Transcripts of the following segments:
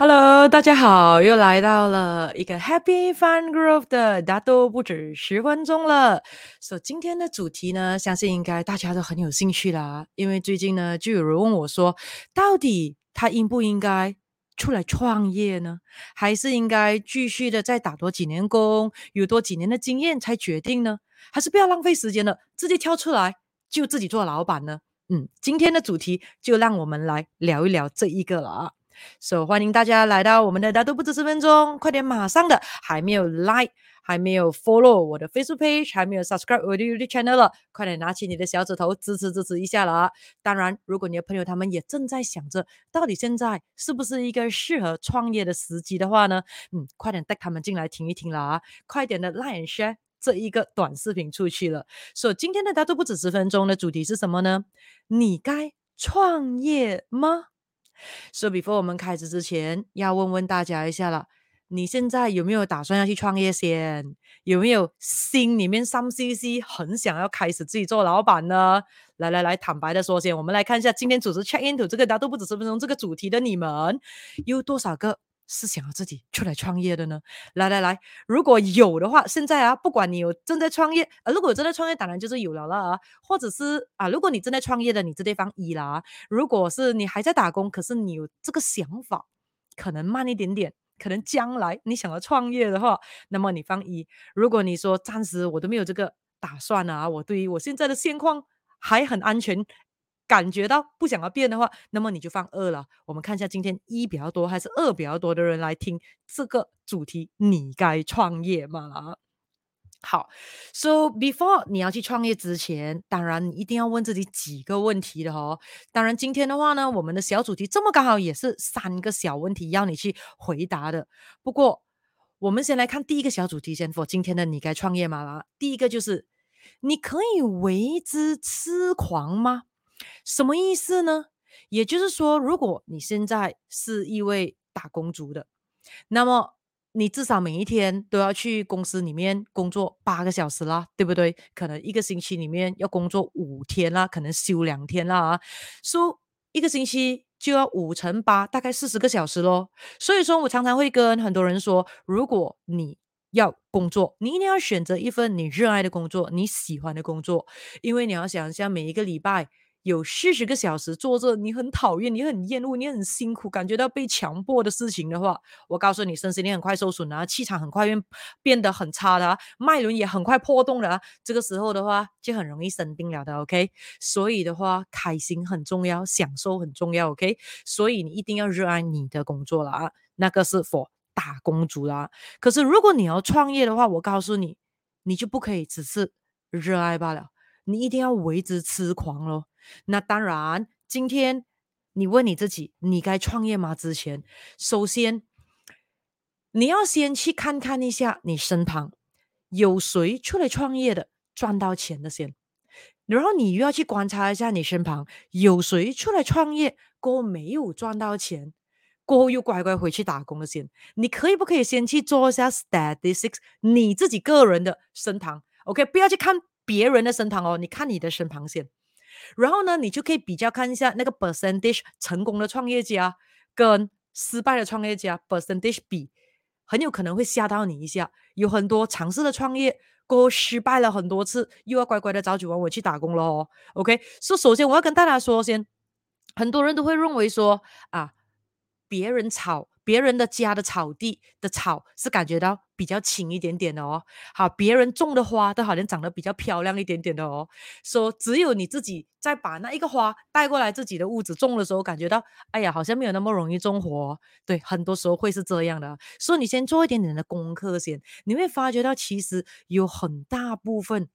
Hello，大家好，又来到了一个 Happy Fun Growth 的大都不止十分钟了。所、以今天的主题呢，相信应该大家都很有兴趣啦。因为最近呢，就有人问我说，到底他应不应该出来创业呢？还是应该继续的再打多几年工，有多几年的经验才决定呢？还是不要浪费时间了，直接跳出来就自己做老板呢？嗯，今天的主题就让我们来聊一聊这一个了啊。所以、欢迎大家来到我们的大都不止十分钟，快点马上的还没有 like，还没有 follow 我的 Facebook page，还没有 subscribe 我的 YouTube channel 了，快点拿起你的小指头支持支持一下了。当然，如果你的朋友他们也正在想着，到底现在是不是一个适合创业的时机的话呢？嗯，快点带他们进来听一听了啊！快点的 like share 这一个短视频出去了。所以今天的大都不止十分钟的主题是什么呢？你该创业吗？所以，before 我们开始之前，要问问大家一下了，你现在有没有打算要去创业先？有没有心里面 some CC 很想要开始自己做老板呢？来来来，坦白的说先，我们来看一下今天组织 check into 这个大都不止十分钟这个主题的你们有多少个？是想要自己出来创业的呢？来来来，如果有的话，现在啊，不管你有正在创业，呃，如果有正在创业，当然就是有了了啊。或者是啊，如果你正在创业的，你这地方一啦。如果是你还在打工，可是你有这个想法，可能慢一点点，可能将来你想要创业的话，那么你放一。如果你说暂时我都没有这个打算啊，我对于我现在的现况还很安全。感觉到不想要变的话，那么你就放二了。我们看一下今天一比较多还是二比较多的人来听这个主题，你该创业吗？好，So before 你要去创业之前，当然你一定要问自己几个问题的哦。当然今天的话呢，我们的小主题这么刚好也是三个小问题要你去回答的。不过我们先来看第一个小主题先，for 今天的你该创业吗？第一个就是你可以为之痴狂吗？什么意思呢？也就是说，如果你现在是一位打工族的，那么你至少每一天都要去公司里面工作八个小时啦，对不对？可能一个星期里面要工作五天啦，可能休两天啦啊，说、一个星期就要五乘八，大概四十个小时咯。所以说我常常会跟很多人说，如果你要工作，你一定要选择一份你热爱的工作，你喜欢的工作，因为你要想一下每一个礼拜。有四十个小时做着你很讨厌、你很厌恶、你很辛苦、感觉到被强迫的事情的话，我告诉你，身心灵很快受损啊，气场很快变变得很差的啊，脉轮也很快破洞了啊。这个时候的话，就很容易生病了的。OK，所以的话，开心很重要，享受很重要。OK，所以你一定要热爱你的工作了啊，那个是 for 打工族啦。可是如果你要创业的话，我告诉你，你就不可以只是热爱罢了，你一定要为之痴狂咯。那当然，今天你问你自己，你该创业吗？之前，首先你要先去看看一下你身旁有谁出来创业的，赚到钱的先。然后你又要去观察一下你身旁有谁出来创业过后没有赚到钱，过后又乖乖回去打工的先。你可以不可以先去做一下 statistics，你自己个人的身旁，OK，不要去看别人的身旁哦，你看你的身旁先。然后呢，你就可以比较看一下那个 percentage 成功的创业家跟失败的创业家 percentage 比，很有可能会吓到你一下。有很多尝试的创业过后失败了很多次，又要乖乖的早九晚五去打工了哦。OK，所以首先我要跟大家说先，很多人都会认为说啊，别人炒。别人的家的草地的草是感觉到比较轻一点点的哦，好，别人种的花都好像长得比较漂亮一点点的哦。说只有你自己在把那一个花带过来自己的屋子种的时候，感觉到哎呀，好像没有那么容易种活。对，很多时候会是这样的。所以你先做一点点的功课先，你会发觉到其实有很大部分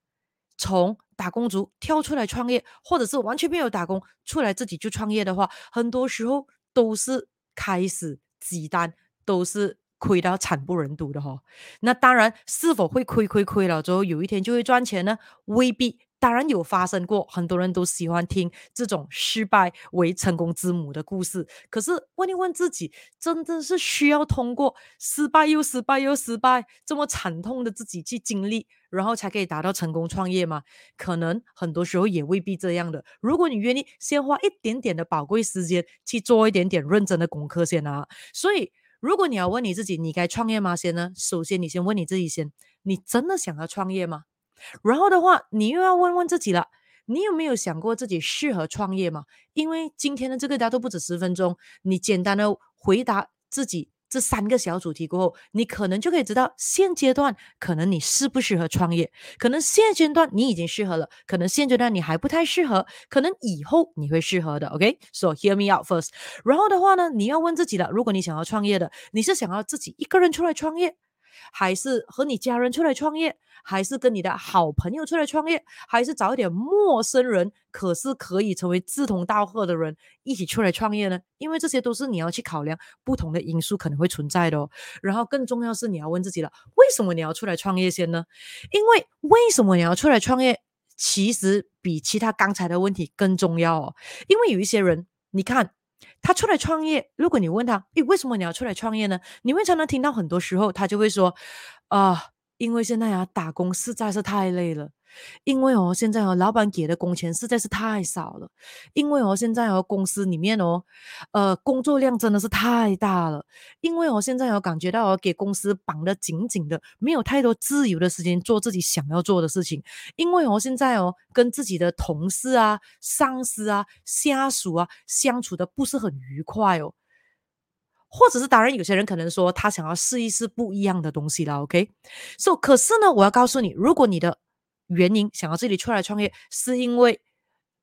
从打工族跳出来创业，或者是完全没有打工出来自己就创业的话，很多时候都是开始。鸡蛋都是亏到惨不忍睹的哈，那当然是否会亏亏亏了之后有一天就会赚钱呢？未必，当然有发生过，很多人都喜欢听这种失败为成功之母的故事。可是问一问自己，真的是需要通过失败又失败又失败这么惨痛的自己去经历，然后才可以达到成功创业吗？可能很多时候也未必这样的。如果你愿意先花一点点的宝贵时间去做一点点认真的功课先啊。所以，如果你要问你自己，你该创业吗？先呢，首先你先问你自己先，你真的想要创业吗？然后的话，你又要问问自己了，你有没有想过自己适合创业吗？因为今天的这个大都不止十分钟，你简单的回答自己。这三个小主题过后，你可能就可以知道现阶段可能你适不适合创业，可能现阶段你已经适合了，可能现阶段你还不太适合，可能以后你会适合的。OK，so hear me out first。然后的话呢，你要问自己了，如果你想要创业的，你是想要自己一个人出来创业？还是和你家人出来创业，还是跟你的好朋友出来创业，还是找一点陌生人，可是可以成为志同道合的人一起出来创业呢？因为这些都是你要去考量不同的因素可能会存在的哦。然后更重要是你要问自己了，为什么你要出来创业先呢？因为为什么你要出来创业，其实比其他刚才的问题更重要哦。因为有一些人，你看。他出来创业，如果你问他，诶，为什么你要出来创业呢？你会常常听到很多时候，他就会说，啊、因为现在啊，打工实在是太累了。因为哦，现在哦，老板给的工钱实在是太少了。因为哦，现在哦，公司里面哦，呃，工作量真的是太大了。因为我现在哦，感觉到哦，给公司绑得紧紧的，没有太多自由的时间做自己想要做的事情。因为我现在哦，跟自己的同事啊、上司啊、下属啊相处的不是很愉快哦。或者是当然，有些人可能说他想要试一试不一样的东西了。OK，so 可是呢，我要告诉你，如果你的原因想要自己出来创业，是因为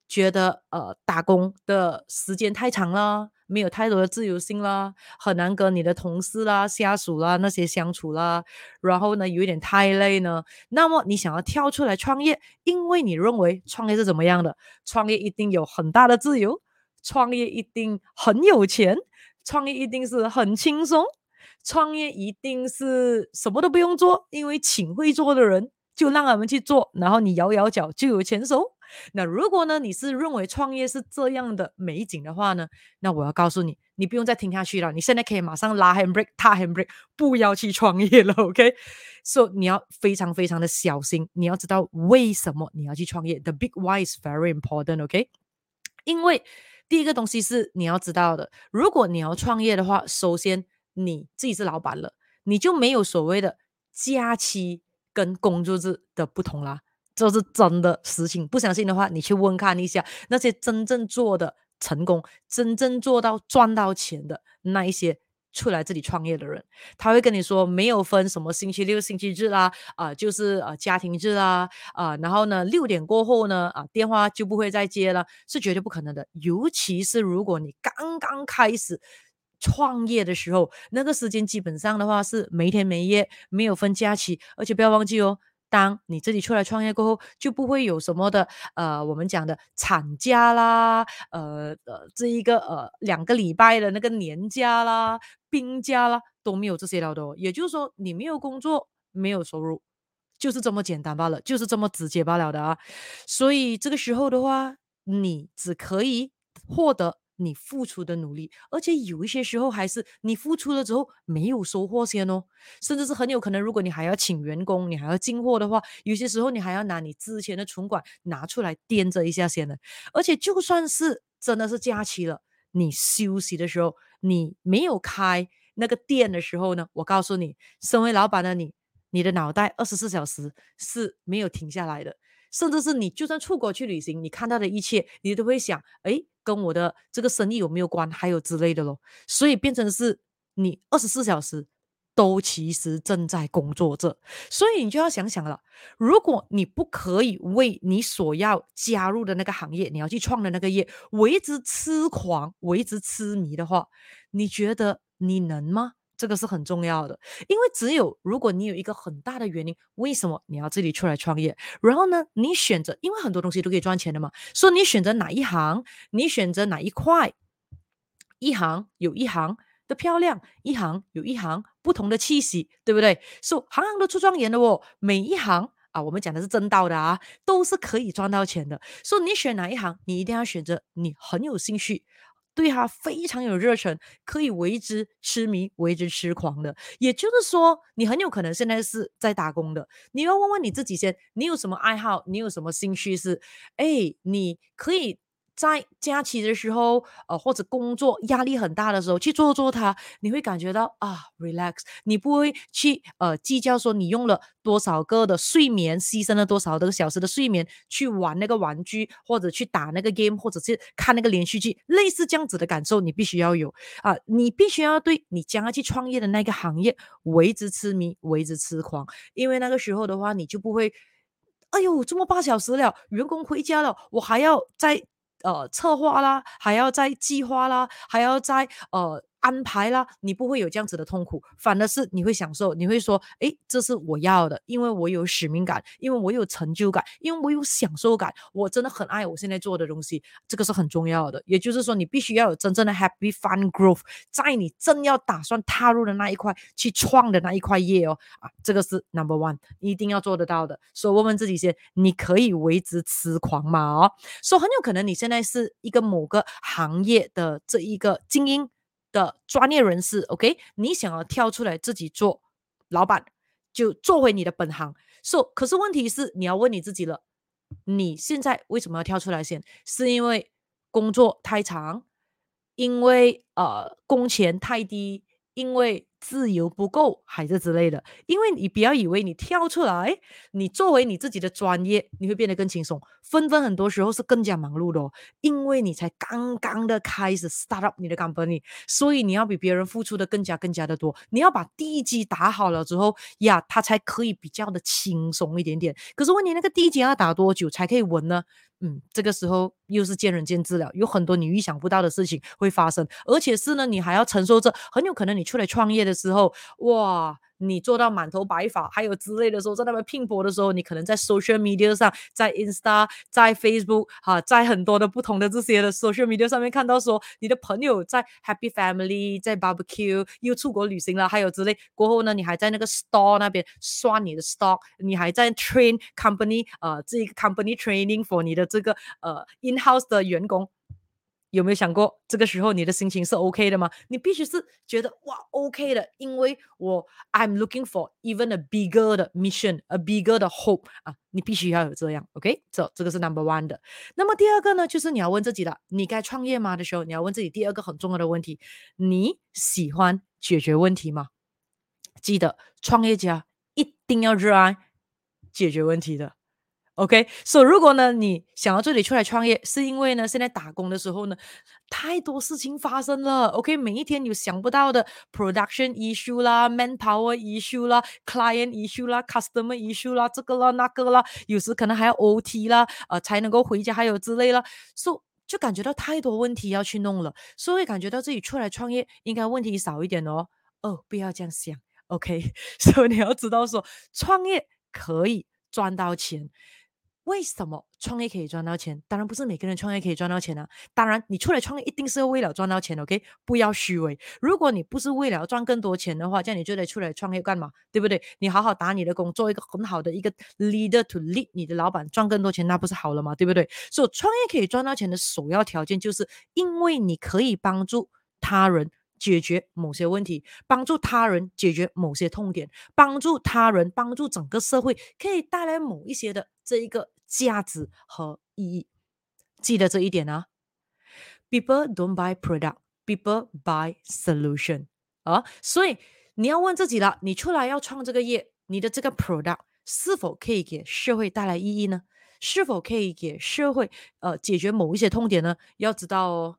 觉得呃打工的时间太长了，没有太多的自由性了，很难跟你的同事啦、下属啦那些相处啦，然后呢有一点太累呢。那么你想要跳出来创业，因为你认为创业是怎么样的？创业一定有很大的自由，创业一定很有钱，创业一定是很轻松，创业一定是什么都不用做，因为请会做的人。就让他们去做，然后你摇摇脚就有钱收。那如果呢，你是认为创业是这样的美景的话呢，那我要告诉你，你不用再听下去了。你现在可以马上拉 handbrake，踏 handbrake，不要去创业了。OK，so、你要非常非常的小心，你要知道为什么你要去创业。The big why is very important。OK，因为第一个东西是你要知道的，如果你要创业的话，首先你自己是老板了，你就没有所谓的假期。跟工作日的不同啦，这是真的实情。不相信的话，你去问看一下那些真正做的成功、真正做到赚到钱的那一些出来这里创业的人，他会跟你说，没有分什么星期六、星期日啦，啊、就是啊、呃、家庭日啦，啊、然后呢六点过后呢，啊电话就不会再接了，是绝对不可能的。尤其是如果你刚刚开始。创业的时候，那个时间基本上的话是没天没夜，没有分假期，而且不要忘记哦，当你自己出来创业过后，就不会有什么的呃，我们讲的产假啦，呃呃，这一个呃两个礼拜的那个年假啦、病假啦都没有这些了的哦。也就是说，你没有工作，没有收入，就是这么简单罢了，就是这么直接罢了的啊。所以这个时候的话，你只可以获得。你付出的努力，而且有一些时候还是你付出了之后没有收获先哦，甚至是很有可能，如果你还要请员工，你还要进货的话，有些时候你还要拿你之前的存款拿出来垫着一下先呢。而且就算是真的是假期了，你休息的时候，你没有开那个店的时候呢，我告诉你，身为老板的你，你的脑袋二十四小时是没有停下来的。甚至是你就算出国去旅行，你看到的一切，你都会想，诶，跟我的这个生意有没有关？还有之类的咯。所以变成是你二十四小时都其实正在工作着。所以你就要想想了，如果你不可以为你所要加入的那个行业，你要去创的那个业，为之痴狂，为之痴迷的话，你觉得你能吗？这个是很重要的，因为只有如果你有一个很大的原因，为什么你要自己出来创业？然后呢，你选择，因为很多东西都可以赚钱的嘛，所以你选择哪一行，你选择哪一块，一行有一行的漂亮，一行有一行不同的气息，对不对？所以行行都出状元的哦，每一行啊，我们讲的是正道的啊，都是可以赚到钱的。所以你选哪一行，你一定要选择你很有兴趣。对他非常有热忱，可以为之痴迷、为之痴狂的。也就是说，你很有可能现在是在打工的。你要问问你自己先，你有什么爱好？你有什么兴趣是？哎，你可以。在假期的时候，呃，或者工作压力很大的时候，去做做它，你会感觉到啊，relax。你不会去呃计较说你用了多少个的睡眠，牺牲了多少个小时的睡眠去玩那个玩具，或者去打那个 game，或者是看那个连续剧，类似这样子的感受，你必须要有啊，你必须要对你将要去创业的那个行业为之痴迷，为之痴狂，因为那个时候的话，你就不会，哎呦，这么八小时了，员工回家了，我还要再。呃，策划啦，还要在计划啦，还要在呃安排啦，你不会有这样子的痛苦，反而是你会享受，你会说，诶，这是我要的，因为我有使命感，因为我有成就感，因为我有享受感，我真的很爱我现在做的东西，这个是很重要的。也就是说，你必须要有真正的 happy fun growth，在你正要打算踏入的那一块去创的那一块业哦，啊，这个是 number one，一定要做得到的。所以问问自己先，你可以为之痴狂吗？哦，所以很有可能你现在是一个某个行业的这一个精英。的专业人士，OK，你想要跳出来自己做老板，就做回你的本行。So，可是问题是你要问你自己了，你现在为什么要跳出来先？是因为工作太长，因为呃工钱太低，因为自由不够，还是之类的，因为你不要以为你跳出来，你作为你自己的专业，你会变得更轻松。纷纷很多时候是更加忙碌的哦，因为你才刚刚的开始 start up 你的 company，所以你要比别人付出的更加更加的多。你要把地基打好了之后呀，它才可以比较的轻松一点点。可是问你那个地基要打多久才可以稳呢？嗯，这个时候又是见仁见智了，有很多你预想不到的事情会发生，而且是呢，你还要承受着很有可能你出来创业的的时候，哇。你做到满头白发，还有之类的时候，在那边拼搏的时候，你可能在 social media 上，在 Insta，在 Facebook，哈、啊，在很多的不同的这些的 social media 上面看到说，你的朋友在 Happy Family，在 Barbecue，又出国旅行了，还有之类。过后呢，你还在那个 store 那边刷你的 stock，你还在 train company，呃，这一个 company training for 你的这个呃 in house 的员工。有没有想过，这个时候你的心情是 OK 的吗？你必须是觉得哇 OK 的，因为我 I'm looking for even a bigger 的 mission，a bigger 的 hope 啊，你必须要有这样 OK，这、这个是 number one 的。那么第二个呢，就是你要问自己了，你该创业吗的时候，你要问自己第二个很重要的问题：你喜欢解决问题吗？记得，创业家一定要热爱解决问题的。OK，所以如果呢，你想要这里出来创业，是因为呢，现在打工的时候呢，太多事情发生了。OK，每一天有想不到的 production issue 啦，manpower issue 啦，client issue 啦，customer issue 啦，这个啦那个啦，有时可能还要 OT 啦，呃，才能够回家，还有之类啦，所以就感觉到太多问题要去弄了，所以感觉到自己出来创业应该问题少一点哦。哦，不要这样想，OK，所以你要知道说，创业可以赚到钱。为什么创业可以赚到钱？当然不是每个人创业可以赚到钱啊！当然，你出来创业一定是为了赚到钱，OK？不要虚伪。如果你不是为了赚更多钱的话，这样你就得出来创业干嘛？对不对？你好好打你的工，做一个很好的一个 leader to lead 你的老板，赚更多钱，那不是好了吗？对不对？所以创业可以赚到钱的首要条件，就是因为你可以帮助他人解决某些问题，帮助他人解决某些痛点，帮助他人，帮助整个社会，可以带来某一些的这一个价值和意义。记得这一点啊！People don't buy product, people buy solution 啊！所以你要问自己了：你出来要创这个业，你的这个 product 是否可以给社会带来意义呢？是否可以给社会呃解决某一些痛点呢？要知道哦。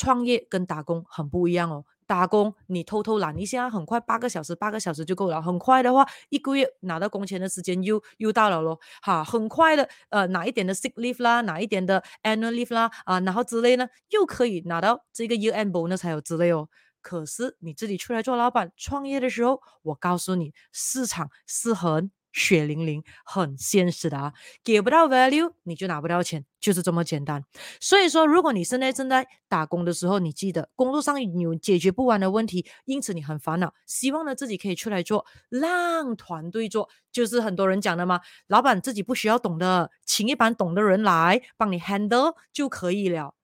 创业跟打工很不一样哦。打工你偷偷懒一下，很快八个小时，八个小时就够了。很快的话，一个月拿到工钱的时间又又到了咯。哈，很快的，呃，哪一点的 sick leave 啦，哪一点的 annual leave 啦，啊、然后之类呢，又可以拿到这个 year end bonus 才有之类哦。可是你自己出来做老板创业的时候，我告诉你，市场是很。血淋淋，很现实的啊，给不到 value，你就拿不到钱，就是这么简单。所以说，如果你现在正在打工的时候，你记得工作上有解决不完的问题，因此你很烦恼，希望呢自己可以出来做，让团队做，就是很多人讲的嘛，老板自己不需要懂的，请一班懂的人来帮你 handle 就可以了。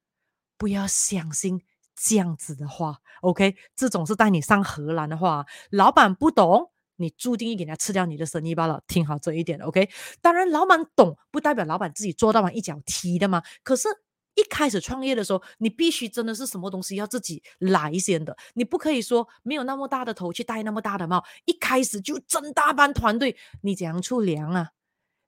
不要相信这样子的话，OK？这种是带你上荷兰的话，老板不懂，你注定一给他吃掉你的生意罢了。听好这一点，OK？当然，老板懂不代表老板自己做到完一脚踢的嘛。可是，一开始创业的时候，你必须真的是什么东西要自己来先的，你不可以说没有那么大的头去戴那么大的帽，一开始就整大班团队，你怎样出粮啊？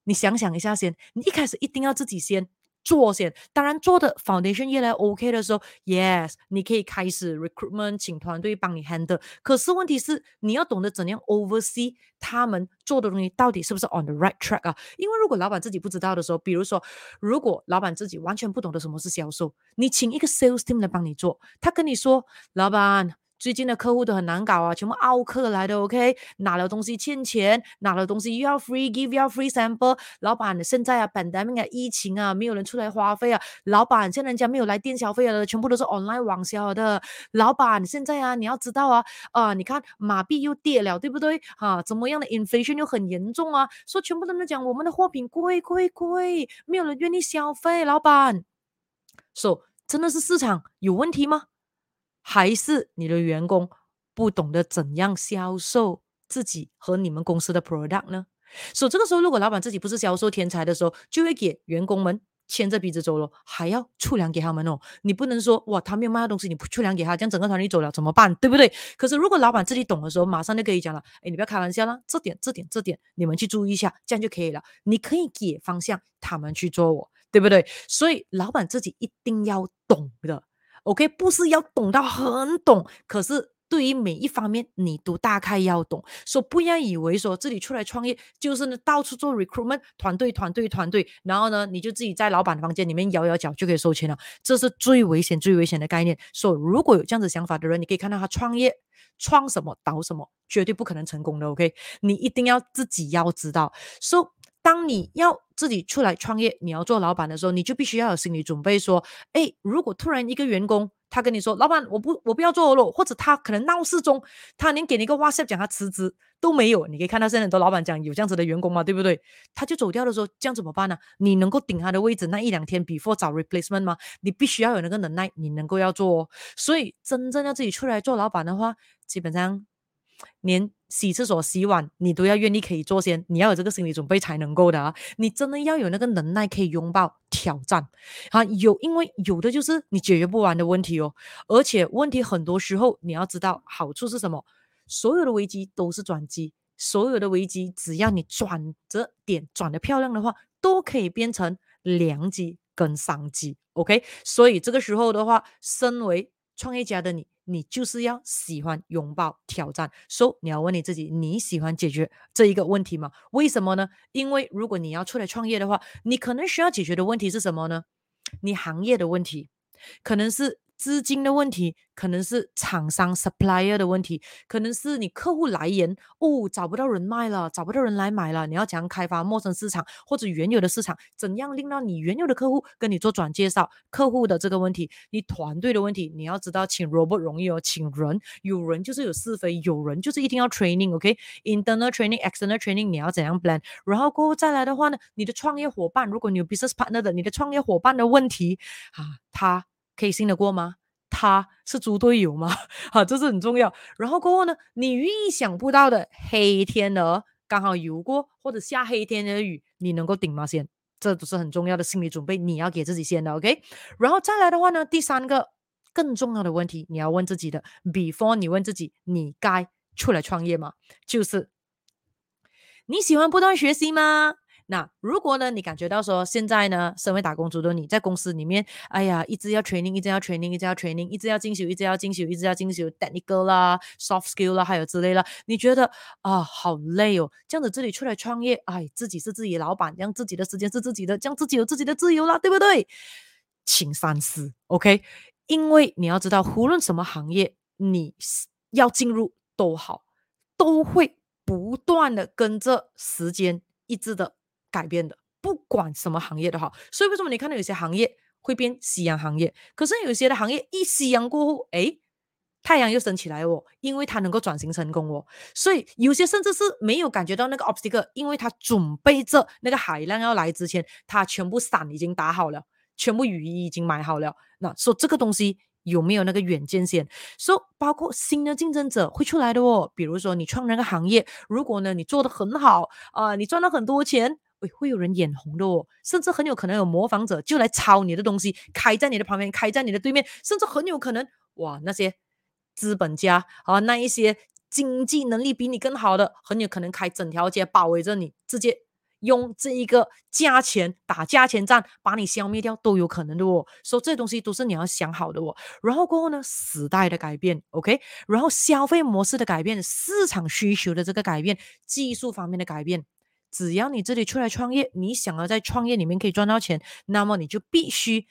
你想想一下先，你一开始一定要自己先。做先，当然做的 foundation 越来越 OK 的时候，yes，你可以开始 recruitment，请团队帮你 handle。可是问题是，你要懂得怎样 oversee 他们做的东西到底是不是 on the right track 啊？因为如果老板自己不知道的时候，比如说，如果老板自己完全不懂得什么是销售，你请一个 sales team 来帮你做，他跟你说，老板。最近的客户都很难搞啊，全部奥客来的，OK？拿了东西欠钱，拿了东西又要 free give，又要 free sample。老板，现在啊，pandemic 啊，疫情啊，没有人出来花费啊。老板，现在人家没有来店消费了，全部都是 online 网销的。老板，现在啊，你要知道啊，啊，你看马币又跌了，对不对？啊，怎么样的 inflation 又很严重啊？说全部都在讲我们的货品贵贵贵，没有人愿意消费。老板，so, 真的是市场有问题吗？还是你的员工不懂得怎样销售自己和你们公司的 product 呢？所以这个时候，如果老板自己不是销售天才的时候，就会给员工们牵着鼻子走了，还要出粮给他们哦。你不能说哇，他没有卖的东西，你不出粮给他，这样整个团队走了怎么办？对不对？可是如果老板自己懂的时候，马上就可以讲了，哎，你不要开玩笑啦，这点、这点、这点，你们去注意一下，这样就可以了。你可以给方向，他们去做我，对不对？所以老板自己一定要懂的。OK，不是要懂到很懂，可是对于每一方面你都大概要懂，所以不要以为说自己出来创业就是呢到处做 recruitment 团队团队团队，然后呢你就自己在老板的房间里面摇摇脚就可以收钱了，这是最危险最危险的概念。所以如果有这样子想法的人，你可以看到他创业创什么倒什么，绝对不可能成功的。OK，你一定要自己要知道。所以当你要自己出来创业，你要做老板的时候，你就必须要有心理准备，说，哎，如果突然一个员工他跟你说，老板，我不我不要做了，或者他可能闹事中，他连给你一个 WhatsApp 讲他辞职都没有，你可以看到现在很多老板讲有这样子的员工嘛，对不对？他就走掉的时候，这样怎么办呢？你能够顶他的位置那一两天，before 找 replacement 吗？你必须要有那个能耐，你能够要做哦。所以真正要自己出来做老板的话，基本上。连洗厕所、洗碗，你都要愿意可以做先，你要有这个心理准备才能够的啊！你真的要有那个能耐，可以拥抱挑战啊！有，因为有的就是你解决不完的问题哦，而且问题很多时候你要知道好处是什么，所有的危机都是转机，所有的危机只要你转折点转得漂亮的话，都可以变成良机跟商机。OK，所以这个时候的话，身为创业家的你。你就是要喜欢拥抱挑战，所以你要问你自己，你喜欢解决这一个问题吗？为什么呢？因为如果你要出来创业的话，你可能需要解决的问题是什么呢？你行业的问题，可能是。资金的问题，可能是厂商 supplier 的问题，可能是你客户来源哦，找不到人脉了，找不到人来买了。你要怎样开发陌生市场或者原有的市场？怎样令到你原有的客户跟你做转介绍？客户的这个问题，你团队的问题，你要知道，请 robot 容易哦，请人有人就是有是非，有人就是一定要 training，OK？Internal training，external training，你要怎样 plan？然后过后再来的话呢，你的创业伙伴，如果你有 business partner 的，你的创业伙伴的问题啊，他。可以信得过吗？他是猪队友吗？好，这是很重要。然后过后呢，你意想不到的黑天鹅刚好游过，或者下黑天鹅雨，你能够顶吗？先，这都是很重要的心理准备，你要给自己先的，OK。然后再来的话呢，第三个更重要的问题，你要问自己的，before 你问自己，你该出来创业吗？就是你喜欢不断学习吗？那如果呢，你感觉到说现在呢，身为打工族的你在公司里面，哎呀，一直要 training，一直要 training，一直要 training，一直要进修，一直要进修，一直要进修，technical 啦，soft skill 啦，还有之类啦，你觉得啊，好累哦，这样子自己出来创业，哎，自己是自己老板，让自己的时间是自己的，这样自己有自己的自由啦，对不对？请三思，OK？因为你要知道，无论什么行业，你要进入都好，都会不断的跟着时间一致的。改变的，不管什么行业都好，所以为什么你看到有些行业会变夕阳行业，可是有些的行业一夕阳过后，诶，太阳又升起来哦，因为它能够转型成功哦，所以有些甚至是没有感觉到那个 obstacle，因为它准备着那个海浪要来之前，它全部伞已经打好了，全部雨衣已经买好了。那说这个东西有没有那个远见先？说包括新的竞争者会出来的哦，比如说你创那个行业，如果呢你做得很好啊、你赚了很多钱。会会有人眼红的哦，甚至很有可能有模仿者就来抄你的东西，开在你的旁边，开在你的对面，甚至很有可能哇，那些资本家啊，那一些经济能力比你更好的，很有可能开整条街包围着你，直接用这一个价钱打价钱战，把你消灭掉都有可能的哦。所以这东西都是你要想好的哦。然后过后呢，时代的改变，OK，然后消费模式的改变，市场需求的这个改变，技术方面的改变。只要你这里出来创业，你想要在创业里面可以赚到钱，那么你就必须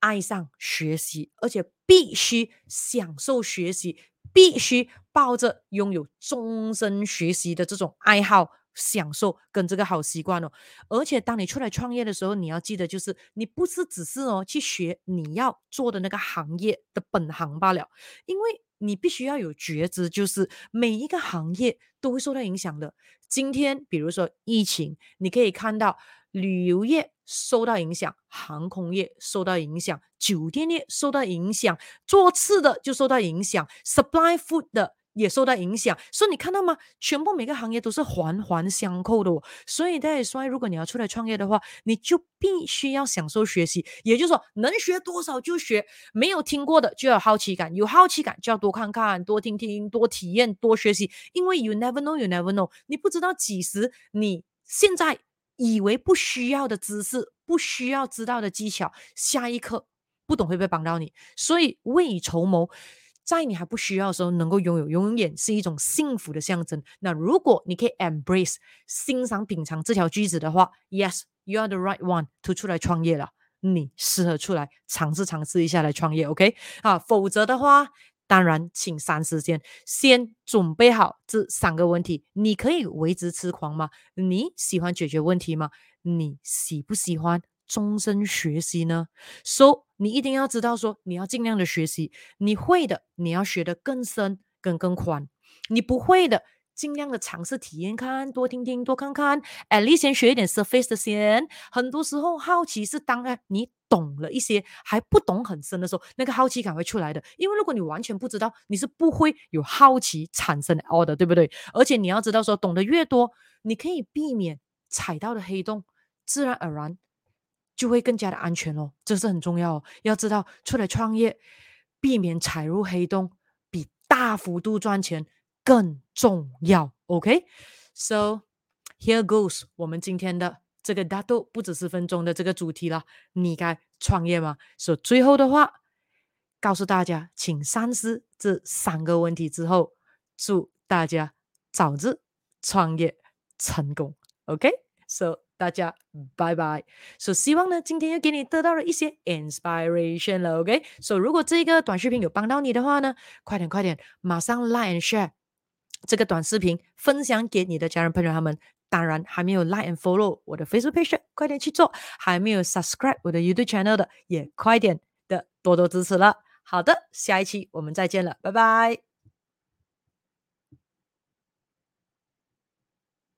爱上学习，而且必须享受学习，必须抱着拥有终身学习的这种爱好、享受跟这个好习惯哦。而且当你出来创业的时候，你要记得，就是你不是只是哦去学你要做的那个行业的本行罢了，因为。你必须要有觉知，就是每一个行业都会受到影响的。今天，比如说疫情，你可以看到旅游业受到影响，航空业受到影响，酒店业受到影响，做吃的就受到影响，supply food 的。也受到影响，所以你看到吗？全部每个行业都是环环相扣的哦。所以大家说，如果你要出来创业的话，你就必须要享受学习，也就是说，能学多少就学，没有听过的就要好奇感，有好奇感就要多看看、多听听、多体验、多学习，因为 you never know, you never know，你不知道几时你现在以为不需要的知识、不需要知道的技巧，下一刻不懂会不会帮到你？所以未雨绸缪。在你还不需要的时候，能够拥有，永远是一种幸福的象征。那如果你可以 embrace 欣赏品尝这条句子的话，Yes，you are the right one to 出来创业了。你适合出来尝试尝试一下来创业，OK？啊，否则的话，当然请三思先，先准备好这三个问题。你可以为之痴狂吗？你喜欢解决问题吗？你喜不喜欢？终身学习呢？So 你一定要知道说，你要尽量的学习，你会的你要学得更深、更更宽，你不会的尽量的尝试体验看，多听听，多看看，at least 先学一点 surface 的先。很多时候好奇是当然你懂了一些，还不懂很深的时候，那个好奇感会出来的。因为如果你完全不知道，你是不会有好奇产生的 order，对不对？而且你要知道说，懂得越多，你可以避免踩到的黑洞，自然而然。就会更加的安全哦，这是很重要哦。要知道，出来创业，避免踩入黑洞，比大幅度赚钱更重要。OK，so here goes 我们今天的这个大豆不止十分钟的这个主题了。你该创业吗？所以最后的话，告诉大家，请三思这三个问题之后，祝大家早日创业成功。OK，so。大家拜拜。所以希望呢，今天又给你得到了一些 inspiration 了，OK？所以如果这个短视频有帮到你的话呢，快点快点，马上 like and share 这个短视频，分享给你的家人朋友他们。当然，还没有 like and follow 我的 Facebook page，快点去做；还没有 subscribe 我的 YouTube channel 的，也快点的多多支持了。好的，下一期我们再见了，拜拜。